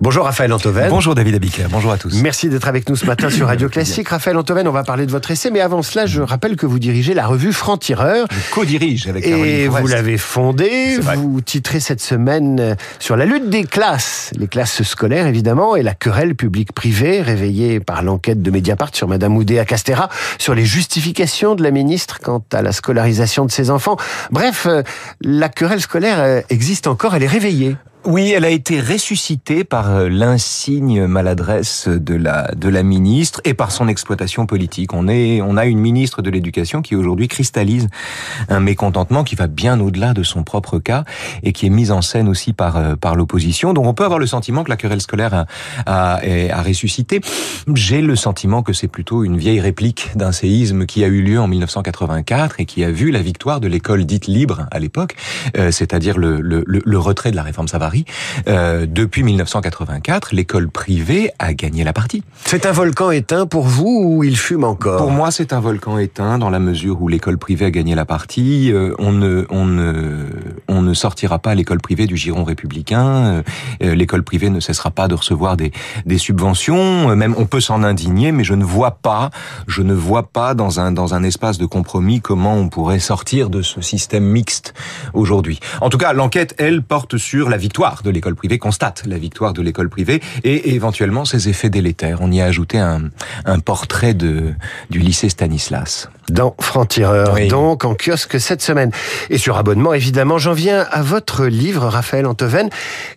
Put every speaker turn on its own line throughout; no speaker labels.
Bonjour Raphaël Antoven.
Bonjour David Abiker, bonjour à tous.
Merci d'être avec nous ce matin sur Radio Classique. Raphaël Antoven, on va parler de votre essai, mais avant cela, je rappelle que vous dirigez la revue Franc-Tireur.
Je co-dirige avec
Et vous l'avez fondée, vous titrez cette semaine sur la lutte des classes, les classes scolaires évidemment, et la querelle publique-privée réveillée par l'enquête de Mediapart sur Madame Oudéa Castera, sur les justifications de la ministre quant à la scolarisation de ses enfants. Bref, euh, la querelle scolaire euh, existe encore, elle est réveillée.
Oui, elle a été ressuscitée par euh, l'insigne maladresse de la de la ministre et par son exploitation politique. On est on a une ministre de l'éducation qui aujourd'hui cristallise un mécontentement qui va bien au-delà de son propre cas et qui est mise en scène aussi par euh, par l'opposition. Donc on peut avoir le sentiment que la querelle scolaire a a, a ressuscité. J'ai le sentiment que c'est plutôt une vieille réplique d'un séisme qui a eu lieu en 1984 et qui a vu la victoire de l'école dite libre à l'époque, euh, c'est-à-dire le, le, le retrait de la réforme Euh, depuis 1984, l'école privée a gagné la partie.
C'est un volcan éteint pour vous ou il fume encore?
Pour moi, c'est un volcan éteint dans la mesure où l'école privée a gagné la partie. Euh, on ne, on ne, on ne sortira pas l'école privée du giron républicain. Euh, l'école privée ne cessera pas de recevoir des, des subventions. Même on peut s'en indigner, mais je ne vois pas, je ne vois pas dans un dans un espace de compromis comment on pourrait sortir de ce système mixte aujourd'hui. En tout cas, l'enquête, elle, porte sur la victoire de l'école privée, constate la victoire de l'école privée et éventuellement ses effets délétères. On y a ajouté un, un portrait de, du lycée Stanislas.
Dans Franc-Tireur, donc en kiosque cette semaine. Et sur abonnement, évidemment, j'en viens à votre livre, Raphaël Antoven.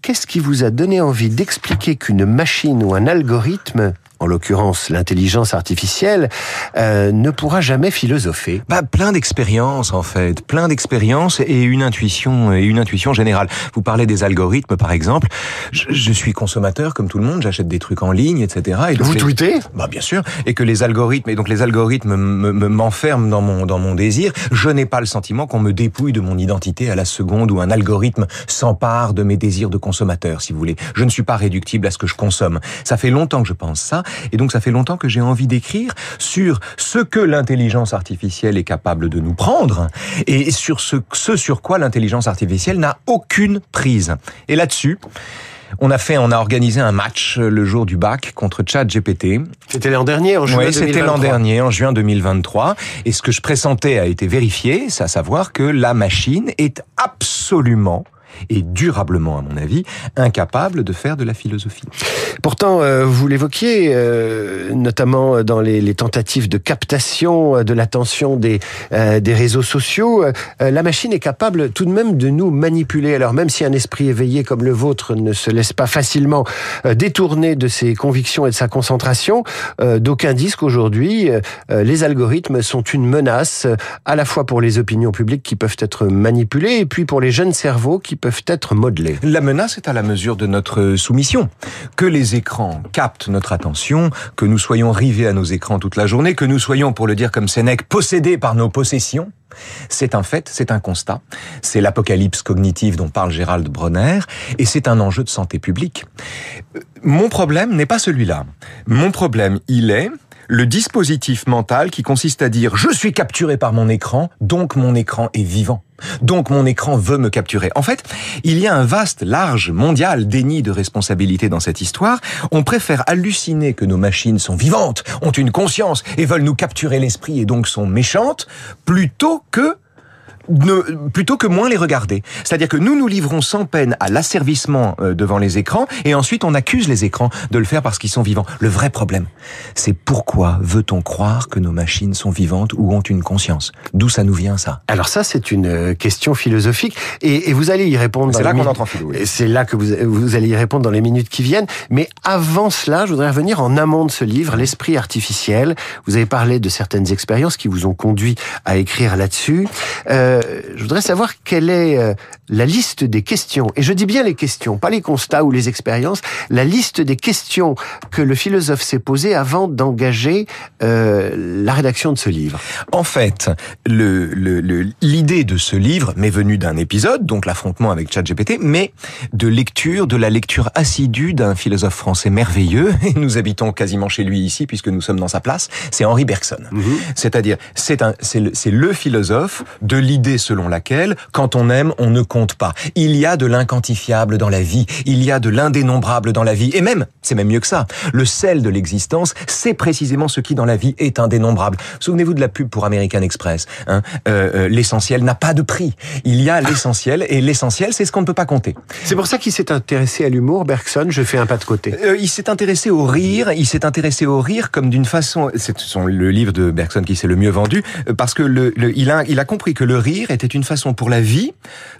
Qu'est-ce qui vous a donné envie d'expliquer qu'une machine ou un algorithme en l'occurrence l'intelligence artificielle, euh, ne pourra jamais philosopher.
Bah, plein d'expériences en fait, plein d'expériences et une intuition et une intuition générale. Vous parlez des algorithmes par exemple. Je, je suis consommateur comme tout le monde, j'achète des trucs en ligne, etc.
Et Vous
les...
tweetez?
Bah bien sûr. Et que les algorithmes et donc les algorithmes m'enferment dans mon dans mon désir. Je n'ai pas le sentiment qu'on me dépouille de mon identité à la seconde où un algorithme s'empare de mes désirs de consommateur, si vous voulez. Je ne suis pas réductible à ce que je consomme. Ça fait longtemps que je pense ça. Et donc ça fait longtemps que j'ai envie d'écrire sur ce que l'intelligence artificielle est capable de nous prendre et sur ce, ce sur quoi l'intelligence artificielle n'a aucune prise. Et là-dessus, on a fait, on a organisé un match le jour du bac contre ChatGPT.
C'était l'an dernier, en juin
oui, c'était l'an dernier, en juin 2023. Et ce que je pressentais a été vérifié, c'est à savoir que la machine est absolument et durablement, à mon avis, incapable de faire de la philosophie.
Pourtant, euh, vous l'évoquiez, euh, notamment dans les, tentatives de captation de l'attention des, euh, des réseaux sociaux, euh, la machine est capable tout de même de nous manipuler. Alors même si un esprit éveillé comme le vôtre ne se laisse pas facilement euh, détourner de ses convictions et de sa concentration, euh, d'aucuns disent qu'aujourd'hui, les algorithmes sont une menace à la fois pour les opinions publiques qui peuvent être manipulées et puis pour les jeunes cerveaux qui peuvent être modelés.
La menace est à la mesure de notre soumission. Que les écrans captent notre attention, que nous soyons rivés à nos écrans toute la journée, que nous soyons, pour le dire comme Sénèque, possédés par nos possessions, c'est un fait, c'est un constat. C'est l'apocalypse cognitive dont parle Gérald Bronner, et c'est un enjeu de santé publique. Mon problème n'est pas celui-là. Mon problème, il est le dispositif mental qui consiste à dire je suis capturé par mon écran, donc mon écran est vivant. Donc mon écran veut me capturer. En fait, il y a un vaste, large, mondial déni de responsabilité dans cette histoire. On préfère halluciner que nos machines sont vivantes, ont une conscience et veulent nous capturer l'esprit et donc sont méchantes, plutôt que ne, plutôt que moins les regarder. C'est-à-dire que nous nous livrons sans peine à l'asservissement euh, devant les écrans et ensuite on accuse les écrans de le faire parce qu'ils sont vivants. Le vrai problème, c'est pourquoi veut-on croire que nos machines sont vivantes ou ont une conscience? D'où ça nous vient ça?
Alors ça, c'est une euh, question philosophique et, et vous allez y répondre.
C'est là qu'on entre en philo. Oui.
C'est là que vous, vous allez y répondre dans les minutes qui viennent. Mais avant cela, je voudrais revenir en amont de ce livre, L'esprit artificiel. Vous avez parlé de certaines expériences qui vous ont conduit à écrire là-dessus. Euh, je voudrais savoir quelle est euh, la liste des questions, et je dis bien les questions, pas les constats ou les expériences, la liste des questions que le philosophe s'est posées avant d'engager euh, la rédaction de ce livre.
En fait, l'idée le, le, de ce livre m'est venue d'un épisode, donc l'affrontement avec ChatGPT, mais de lecture, de la lecture assidue d'un philosophe français merveilleux, et nous habitons quasiment chez lui ici, puisque nous sommes dans sa place, c'est Henri Bergson. Mm -hmm. C'est-à-dire, c'est le, le philosophe de l'idée l'idée selon laquelle, quand on aime, on ne compte pas. Il y a de l'inquantifiable dans la vie, il y a de l'indénombrable dans la vie, et même, c'est même mieux que ça, le sel de l'existence, c'est précisément ce qui dans la vie est indénombrable. Souvenez-vous de la pub pour American Express. Hein euh, euh, l'essentiel n'a pas de prix. Il y a l'essentiel, et l'essentiel, c'est ce qu'on ne peut pas compter.
C'est pour ça qu'il s'est intéressé à l'humour, Bergson. Je fais un pas de côté.
Euh, il s'est intéressé au rire. Il s'est intéressé au rire comme d'une façon. C'est le livre de Bergson qui s'est le mieux vendu parce que le, il a il a compris que le rire était une façon pour la vie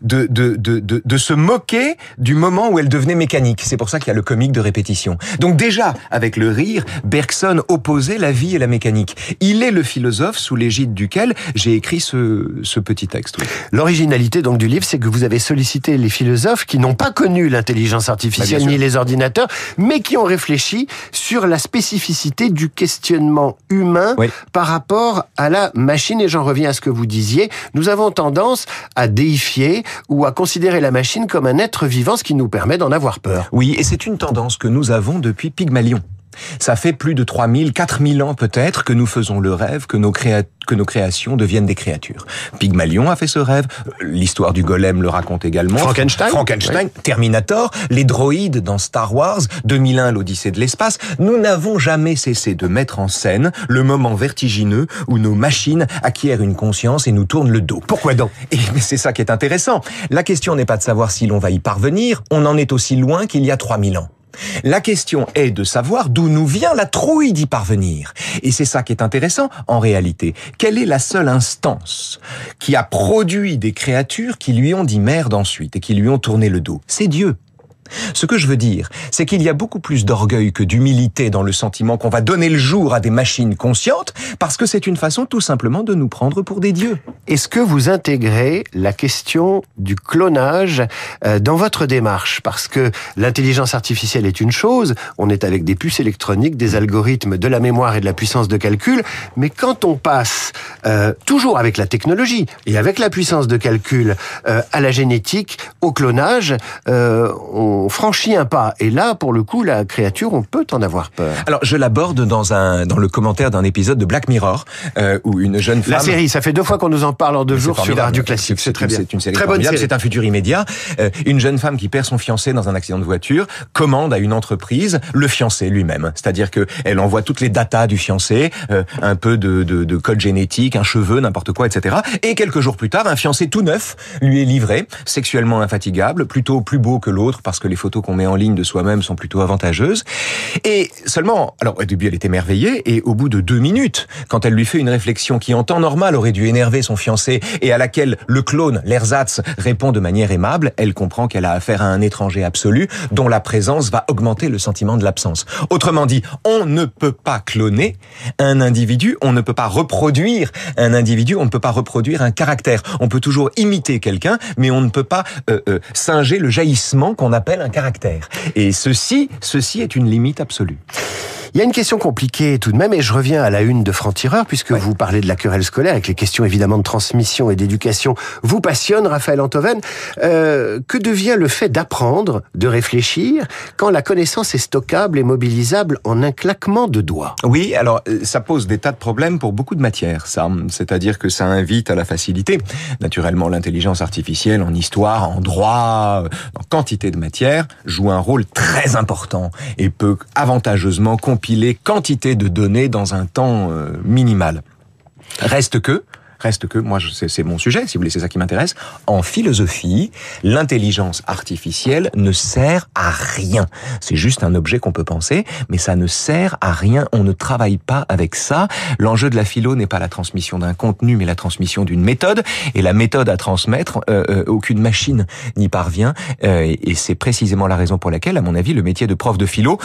de de de de, de se moquer du moment où elle devenait mécanique. C'est pour ça qu'il y a le comique de répétition. Donc déjà avec le rire, Bergson opposait la vie et la mécanique. Il est le philosophe sous l'égide duquel j'ai écrit ce ce petit texte.
L'originalité donc du livre, c'est que vous avez sollicité les philosophes qui n'ont pas connu l'intelligence artificielle bah, ni les ordinateurs, mais qui ont réfléchi sur la spécificité du questionnement humain par rapport à la machine. Et j'en reviens à ce que vous disiez. Nous avons tendance à déifier ou à considérer la machine comme un être vivant, ce qui nous permet d'en avoir peur.
Oui, et c'est une tendance que nous avons depuis Pygmalion. Ça fait plus de 3000, 4000 ans peut-être que nous faisons le rêve que nos, que nos créations deviennent des créatures. Pygmalion a fait ce rêve, l'histoire du golem le raconte également.
Frankenstein
Frankenstein, Terminator, les droïdes dans Star Wars, 2001 l'Odyssée de l'espace. Nous n'avons jamais cessé de mettre en scène le moment vertigineux où nos machines acquièrent une conscience et nous tournent le dos.
Pourquoi donc?
Et c'est ça qui est intéressant. La question n'est pas de savoir si l'on va y parvenir, on en est aussi loin qu'il y a 3000 ans. La question est de savoir d'où nous vient la trouille d'y parvenir. Et c'est ça qui est intéressant en réalité. Quelle est la seule instance qui a produit des créatures qui lui ont dit merde ensuite et qui lui ont tourné le dos? C'est Dieu. Ce que je veux dire, c'est qu'il y a beaucoup plus d'orgueil que d'humilité dans le sentiment qu'on va donner le jour à des machines conscientes, parce que c'est une façon tout simplement de nous prendre pour des dieux.
Est-ce que vous intégrez la question du clonage euh, dans votre démarche? Parce que l'intelligence artificielle est une chose, on est avec des puces électroniques, des algorithmes, de la mémoire et de la puissance de calcul, mais quand on passe euh, toujours avec la technologie et avec la puissance de calcul euh, à la génétique, au clonage, on on franchit un pas. Et là, pour le coup, la créature, on peut en avoir peur.
Alors, je l'aborde dans un dans le commentaire d'un épisode de Black Mirror euh, où une jeune femme.
La série, ça fait deux fois qu'on nous en parle en deux jours sur Radio Classique.
C'est très bien. C'est une série très bonne C'est un futur immédiat. Euh, une jeune femme qui perd son fiancé dans un accident de voiture commande à une entreprise le fiancé lui-même. C'est-à-dire que elle envoie toutes les datas du fiancé, euh, un peu de, de, de code génétique, un cheveu, n'importe quoi, etc. Et quelques jours plus tard, un fiancé tout neuf lui est livré, sexuellement infatigable, plutôt plus beau que l'autre parce que les photos qu'on met en ligne de soi-même sont plutôt avantageuses. Et seulement, alors au début elle est émerveillée, et au bout de deux minutes, quand elle lui fait une réflexion qui en temps normal aurait dû énerver son fiancé, et à laquelle le clone, l'ersatz, répond de manière aimable, elle comprend qu'elle a affaire à un étranger absolu, dont la présence va augmenter le sentiment de l'absence. Autrement dit, on ne peut pas cloner un individu, on ne peut pas reproduire un individu, on ne peut pas reproduire un caractère. On peut toujours imiter quelqu'un, mais on ne peut pas euh, euh, singer le jaillissement qu'on appelle un caractère. Et ceci, ceci est une limite absolue.
Il y a une question compliquée tout de même, et je reviens à la une de Franc-Tireur, puisque vous parlez de la querelle scolaire, avec les questions évidemment de transmission et d'éducation vous passionnent, Raphaël Antoven. Euh, que devient le fait d'apprendre, de réfléchir, quand la connaissance est stockable et mobilisable en un claquement de doigts?
Oui, alors euh, ça pose des tas de problèmes pour beaucoup de matières, ça. C'est-à-dire que ça invite à la facilité. Naturellement, l'intelligence artificielle en histoire, en droit, en quantité de matières, joue un rôle très important et peut avantageusement compiler les quantité de données dans un temps euh, minimal. Reste que, Reste que, moi, c'est mon sujet, si vous voulez, c'est ça qui m'intéresse. En philosophie, l'intelligence artificielle ne sert à rien. C'est juste un objet qu'on peut penser, mais ça ne sert à rien. On ne travaille pas avec ça. L'enjeu de la philo n'est pas la transmission d'un contenu, mais la transmission d'une méthode. Et la méthode à transmettre, euh, euh, aucune machine n'y parvient. Et c'est précisément la raison pour laquelle, à mon avis, le métier de prof de philo,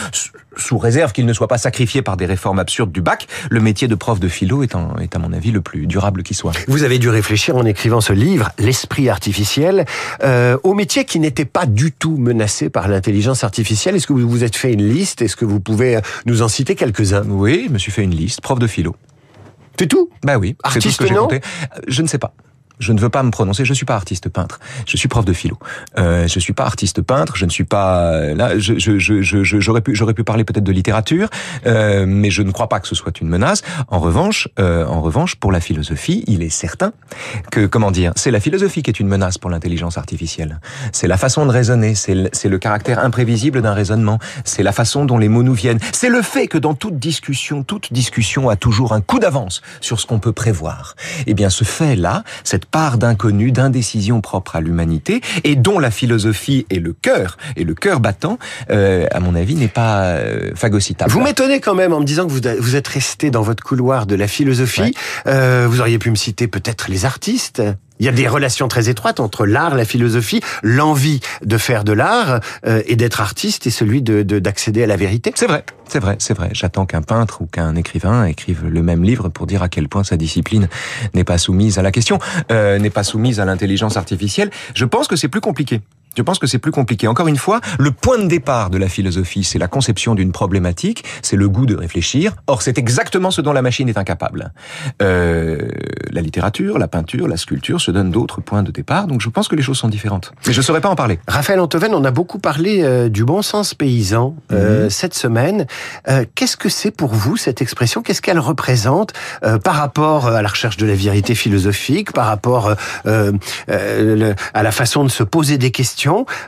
sous réserve qu'il ne soit pas sacrifié par des réformes absurdes du bac, le métier de prof de philo est, à mon avis, le plus durable qui soit.
Vous avez dû réfléchir en écrivant ce livre, L'esprit artificiel, euh, au métier qui n'était pas du tout menacé par l'intelligence artificielle. Est-ce que vous vous êtes fait une liste? Est-ce que vous pouvez euh, nous en citer quelques-uns?
Oui, je me suis fait une liste, prof de philo.
C'est tout?
Bah oui,
Artiste, non?
Je ne sais pas. Je ne veux pas me prononcer. Je suis pas artiste peintre. Je suis prof de philo. Euh, je suis pas artiste peintre. Je ne suis pas là. Je, je, je, j'aurais pu, pu parler peut-être de littérature, euh, mais je ne crois pas que ce soit une menace. En revanche, euh, en revanche, pour la philosophie, il est certain que, comment dire, c'est la philosophie qui est une menace pour l'intelligence artificielle. C'est la façon de raisonner. C'est le, le caractère imprévisible d'un raisonnement. C'est la façon dont les mots nous viennent. C'est le fait que dans toute discussion, toute discussion a toujours un coup d'avance sur ce qu'on peut prévoir. Eh bien, ce fait-là, cette part d'inconnu, d'indécision propre à l'humanité, et dont la philosophie est le cœur, et le cœur battant, euh, à mon avis, n'est pas euh, phagocytable.
Vous m'étonnez quand même en me disant que vous, vous êtes resté dans votre couloir de la philosophie. Ouais. Euh, vous auriez pu me citer peut-être les artistes il y a des relations très étroites entre l'art, la philosophie, l'envie de faire de l'art euh, et d'être artiste et celui de d'accéder à la vérité.
C'est vrai, c'est vrai, c'est vrai. J'attends qu'un peintre ou qu'un écrivain écrive le même livre pour dire à quel point sa discipline n'est pas soumise à la question, euh, n'est pas soumise à l'intelligence artificielle. Je pense que c'est plus compliqué. Je pense que c'est plus compliqué. Encore une fois, le point de départ de la philosophie, c'est la conception d'une problématique, c'est le goût de réfléchir. Or, c'est exactement ce dont la machine est incapable. Euh, la littérature, la peinture, la sculpture se donnent d'autres points de départ, donc je pense que les choses sont différentes. Mais je ne saurais pas en parler.
Raphaël Antoven, on a beaucoup parlé euh, du bon sens paysan euh, mmh. cette semaine. Qu'est-ce que c'est pour vous cette expression? Qu'est-ce qu'elle représente par rapport à la recherche de la vérité philosophique, par rapport à la façon de se poser des questions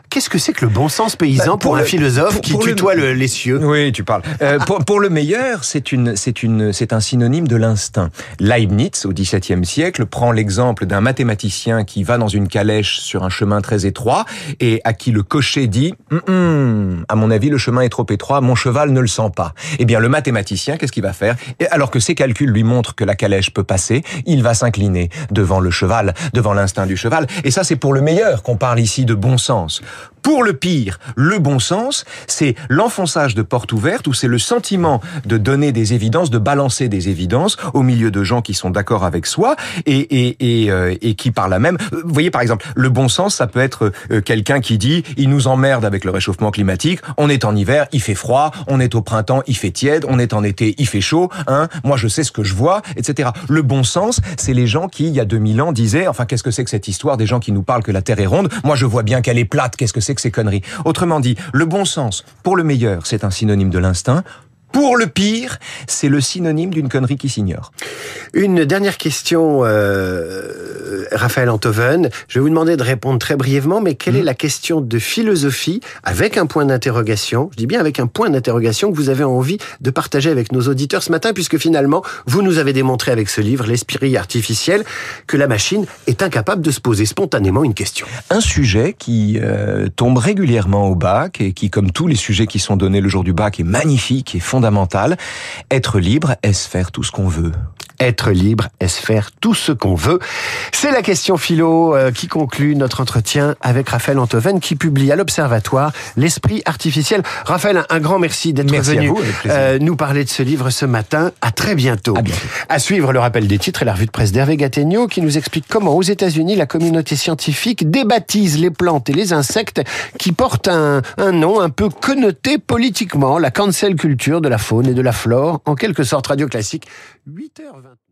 Qu'est-ce que c'est que le bon sens paysan bah, pour, pour, un le, philosophe pour, qui pour tutoie le, les cieux?
Oui, tu parles. Euh, pour, pour, le meilleur, c'est une, c'est une, c'est un synonyme de l'instinct. Leibniz, au XVIIe siècle, prend l'exemple d'un mathématicien qui va dans une calèche sur un chemin très étroit et à qui le cocher dit mm -mm, "À mon avis, le chemin est trop étroit, mon cheval ne le sent pas." Eh bien, le mathématicien, qu'est-ce qu'il va faire? Et Alors que ses calculs lui montrent que la calèche peut passer, il va s'incliner devant le cheval, devant l'instinct du cheval. Et ça, c'est pour le meilleur qu'on parle ici de bon sens. Pour le pire, le bon sens, c'est l'enfonçage de portes ouvertes ou c'est le sentiment de donner des évidences, de balancer des évidences au milieu de gens qui sont d'accord avec soi et, et, et, euh, et qui par là même, vous voyez par exemple, le bon sens, ça peut être euh, quelqu'un qui dit il nous emmerde avec le réchauffement climatique, on est en hiver, il fait froid, on est au printemps, il fait tiède, on est en été, il fait chaud, hein, moi je sais ce que je vois, etc. Le bon sens, c'est les gens qui, il y a 2000 ans, disaient, enfin qu'est-ce que c'est que cette histoire des gens qui nous parlent que la Terre est ronde, moi je vois bien qu'elle est plate, qu'est-ce que c'est ces conneries Autrement dit, le bon sens, pour le meilleur, c'est un synonyme de l'instinct. Pour le pire, c'est le synonyme d'une connerie qui s'ignore.
Une dernière question, euh, Raphaël Antoven. Je vais vous demander de répondre très brièvement, mais quelle mmh. est la question de philosophie avec un point d'interrogation, je dis bien avec un point d'interrogation que vous avez envie de partager avec nos auditeurs ce matin, puisque finalement, vous nous avez démontré avec ce livre, L'esprit artificiel, que la machine est incapable de se poser spontanément une question.
Un sujet qui euh, tombe régulièrement au bac et qui, comme tous les sujets qui sont donnés le jour du bac, est magnifique et fondamental Être libre, est-ce faire tout ce qu'on veut?
Être libre, est-ce faire tout ce qu'on veut C'est la question philo euh, qui conclut notre entretien avec Raphaël Antoven qui publie à l'Observatoire L'esprit artificiel. Raphaël, un grand merci d'être venu
vous,
euh, nous parler de ce livre ce matin. À très bientôt.
À, bientôt.
à suivre le rappel des titres et la revue de presse d'Hervé Gattegno qui nous explique comment aux États-Unis la communauté scientifique débaptise les plantes et les insectes qui portent un, un nom un peu connoté politiquement, la cancel culture de la faune et de la flore, en quelque sorte radio classique. 8h20.